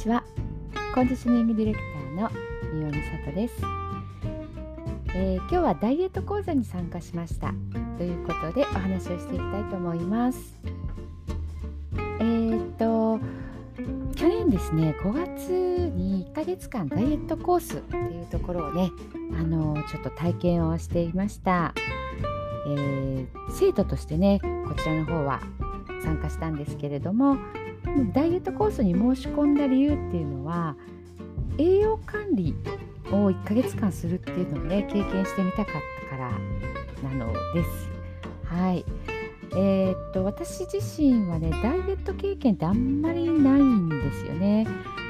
ちは。コンディショニングディレクターの三尾美里です、えー、今日はダイエット講座に参加しました。ということでお話をしていきたいと思います。えー、っと去年ですね5月に1ヶ月間ダイエットコースっていうところをねあのちょっと体験をしていました、えー、生徒としてねこちらの方は参加したんですけれどもダイエットコースに申し込んだ理由っていうのは栄養管理を1ヶ月間するっていうのをね経験してみたかったからなのです。はいえー、っと私自身はねダイエット経験ってあんまりないんですよね。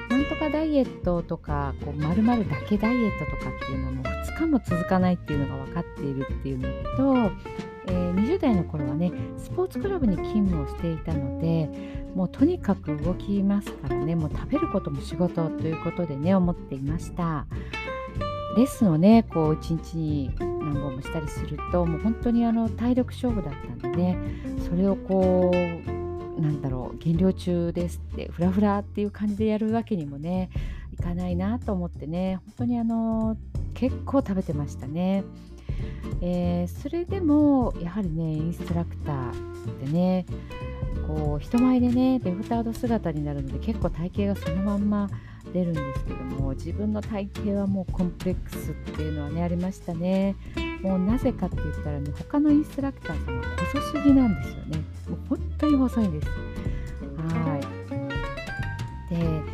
なんとかダイエットとかこう丸々だけダイエットとかっていうのも2日も続かないっていうのが分かっているっていうのと、えー、20代の頃はねスポーツクラブに勤務をしていたのでもうとにかく動きますからねもう食べることも仕事ということでね思っていましたレッスンをねこう一日に何本もしたりするともう本当にあの体力勝負だったんでねそれをこうなんだろう減量中ですってフラフラっていう感じでやるわけにもねいかないなと思ってね本当にあの結構食べてましたね。えー、それでもやはりねインストラクターでねこう人前でねデフタード姿になるので結構体型がそのまんま出るんですけども自分の体型はもうコンプレックスっていうのはねありましたね。もうなぜかって言ったらね他のインストラクターさんは細すぎなんですよね。もう本当に細いんです。はい。で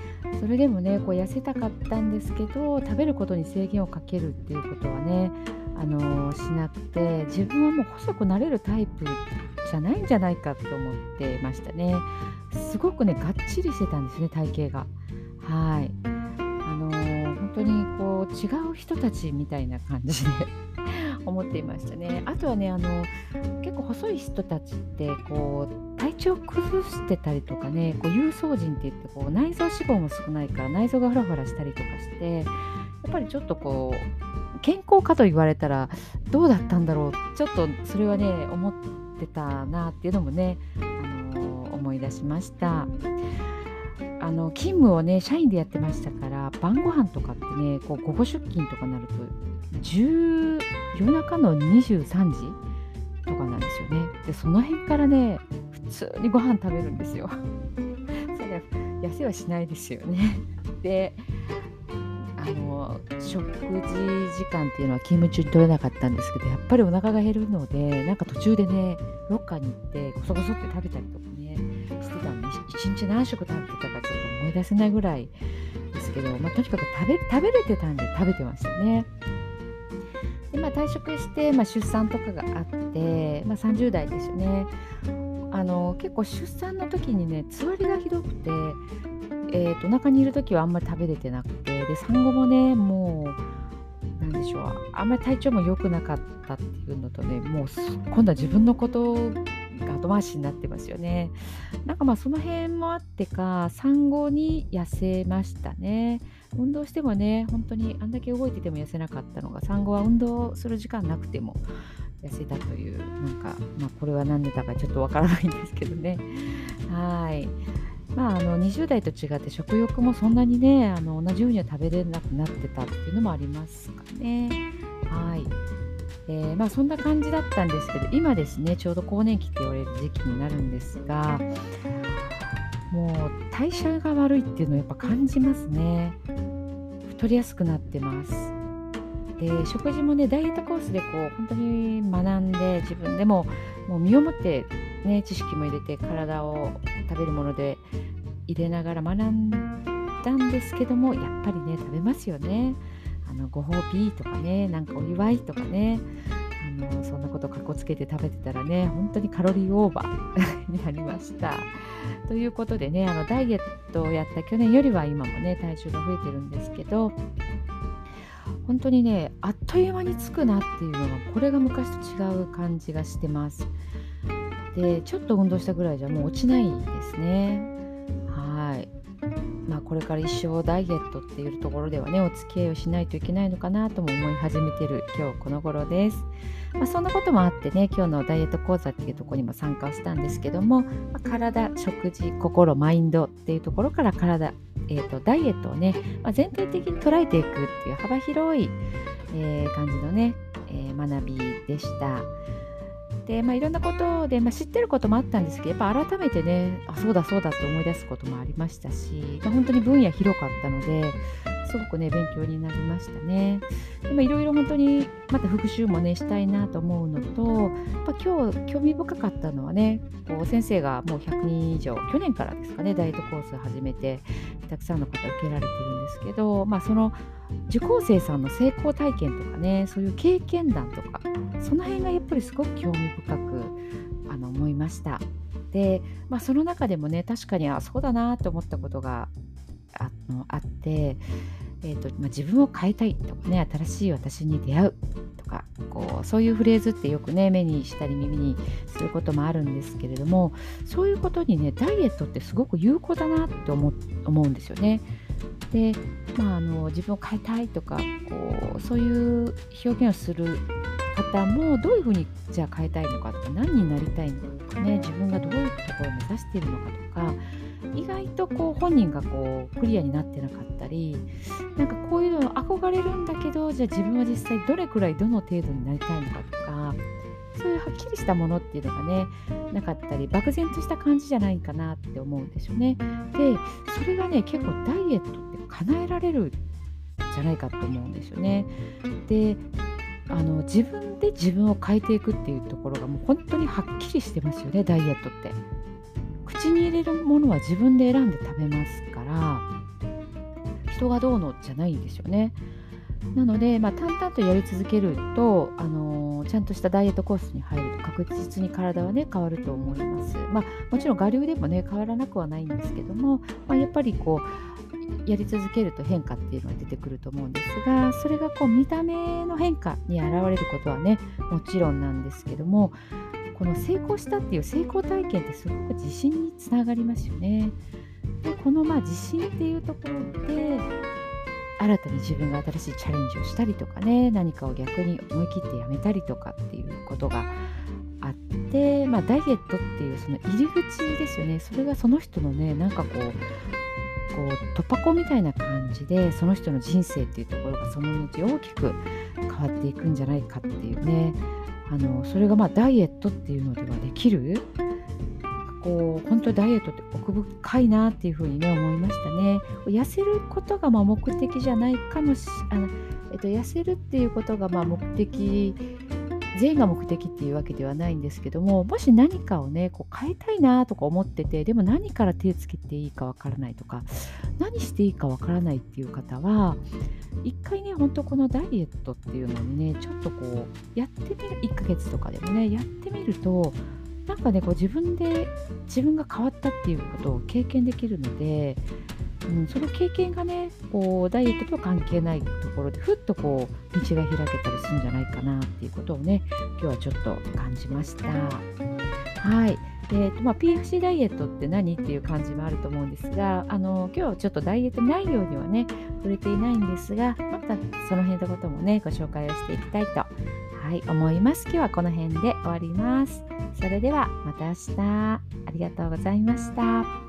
それでもねこう痩せたかったんですけど食べることに制限をかけるっていうことはねあのしなくて自分はもう細くなれるタイプじゃないんじゃないかと思ってましたね。すごくねがっちりしてたんですね体型が。はい。あのー、本当にこう違う人たちみたいな感じで 思っていましたね。あとはねあの結構細い人たちってこう体調崩してたりとかねこう有層人って言ってこう内臓脂肪も少ないから内臓がフラフラしたりとかしてやっぱりちょっとこう健康かと言われたらどうだったんだろうちょっとそれはね思ってたなっていうのもね、あの思い出しました。あの勤務をね社員でやってましたから晩ご飯とかってねこう午後出勤とかなると10夜中の23時とかなんですよねでその辺からね通にご飯食べるんですよ。それ痩せはしないですよね。であの食事時間っていうのは勤務中に取れなかったんですけどやっぱりお腹が減るのでなんか途中でねロッカーに行ってこそこそって食べたりとかねしてたんで一日何食食べてたかちょっと思い出せないぐらいですけど、まあ、とにかく食べ食べれてたんで食べてましたね。でまあ、退職して、まあ、出産とかがあって、まあ、30代ですよね。あの結構出産の時にねつわりがひどくてえーと、お腹にいる時はあんまり食べれてなくてで産後もねもうなんでしょうあんまり体調も良くなかったっていうのとねもう今度は自分のことが後回しになってますよね。なんかまあその辺もあってか産後に痩せましたね。運動してもね本当にあんだけ動いてても痩せなかったのが産後は運動する時間なくても痩せたというなんかまあこれは何でだかちょっとわからないんですけどね。はい。まあ、あの20代と違って食欲もそんなにねあの同じようには食べれなくなってたっていうのもありますかね。はい。えー、まあ、そんな感じだったんですけど今ですねちょうど更年期って言われる時期になるんですがもう代謝が悪いっていうのをやっぱ感じますね。太りやすくなってます。で食事もねダイエットコースでこう本当に学んで自分でももう身をもってね知識も入れて体を食べるもので入れながら学んだんですけどもやっぱりね食べますよね。あのご褒美とかねなんかお祝いとかねあのそんなことかっこつけて食べてたらね本当にカロリーオーバー になりました。ということでねあのダイエットをやった去年よりは今もね体重が増えてるんですけど本当にねあっという間につくなっていうのがこれが昔と違う感じがしてます。でちょっと運動したぐらいじゃもう落ちないですね。まあこれから一生ダイエットっていうところではねお付き合いをしないといけないのかなとも思い始めてる今日この頃です、まあ、そんなこともあってね今日のダイエット講座っていうところにも参加したんですけども、まあ、体食事心マインドっていうところから体えーと、ダイエットをね、まあ、全体的に捉えていくっていう幅広い、えー、感じのね、えー、学びでした。で、まあ、いろんなことで、まあ、知ってることもあったんですけどやっぱ改めてねあそうだそうだって思い出すこともありましたし、まあ、本当に分野広かったのですごくね勉強になりましたね。でもいろいろ本当にまた復習もねしたいなと思うのとやっぱ今日興味深かったのはねこう先生がもう100人以上去年からですかねダイエットコース始めてたくさんの方受けられてるんですけど、まあ、その受講生さんの成功体験とかねそういう経験談とかその辺がやっぱりすごく興味深くあの思いました。で、まあ、その中でもね確かにあそうだなと思ったことがあのあって、えーとまあ、自分を変えたいとかね新しい私に出会うこうそういうフレーズってよくね目にしたり耳にすることもあるんですけれどもそういうことにねダイエットってすごく有効だなって思思うんですよね。で、まあ、あの自分を変えたいとかこうそういう表現をする方もどういうふうにじゃあ変えたいのかとか何になりたいのかね自分がどういうところを目指しているのかとか意外とこう本人がこうクリアになってなかったりなんかこういうの憧れるんだけどじゃあ自分は実際どれくらいどの程度になりたいのかとかそういうはっきりしたものっていうのがねなかったり漠然とした感じじゃないかなって思うんですよね。でそれがね結構ダイエットって叶えられるじゃないかと思うんですよね。であの自分で自分を変えていくっていうところがもう本当にはっきりしてますよねダイエットって。口に入れるものは自分で選んで食べますから人がどうのじゃないんですよね。なので、まあ、淡々とやり続けると、あのー、ちゃんとしたダイエットコースに入ると確実に体はね変わると思います。まあ、もちろん我流でもね変わらなくはないんですけども、まあ、やっぱりこうやり続けると変化っていうのが出てくると思うんですがそれがこう見た目の変化に現れることはねもちろんなんですけどもこの成功したっていう成功体験ってすごく自信につながりますよね。でこのまあ自信っていうところで新たに自分が新しいチャレンジをしたりとかね何かを逆に思い切ってやめたりとかっていうことがあって、まあ、ダイエットっていうその入り口ですよねそれがその人のねなんかこうこう突破口みたいな感じでその人の人生っていうところがその後大きく変わっていくんじゃないかっていうねあのそれがまあダイエットっていうのではできる？こう本当にダイエットって奥深いなっていうふうにね思いましたね。痩せることがま目的じゃないかもしあの、えっと、痩せるっていうことがまあ目的全員が目的っていうわけではないんですけどももし何かをねこう変えたいなとか思っててでも何から手つけていいかわからないとか何していいかわからないっていう方は一回ねほんとこのダイエットっていうのにねちょっとこうやってみる1ヶ月とかでもねやってみるとなんかねこう自分で自分が変わったっていうことを経験できるのでうん、その経験がねこうダイエットとは関係ないところでふっとこう道が開けたりするんじゃないかなっていうことをね今日はちょっと感じました。はいえーとまあ、PFC ダイエットって何っていう感じもあると思うんですがあの今日はちょっとダイエット内容にはね触れていないんですがまたその辺のこともねご紹介をしていきたいと、はい、思います今日はこの辺で終わりますそれではまた明日ありがとうございました。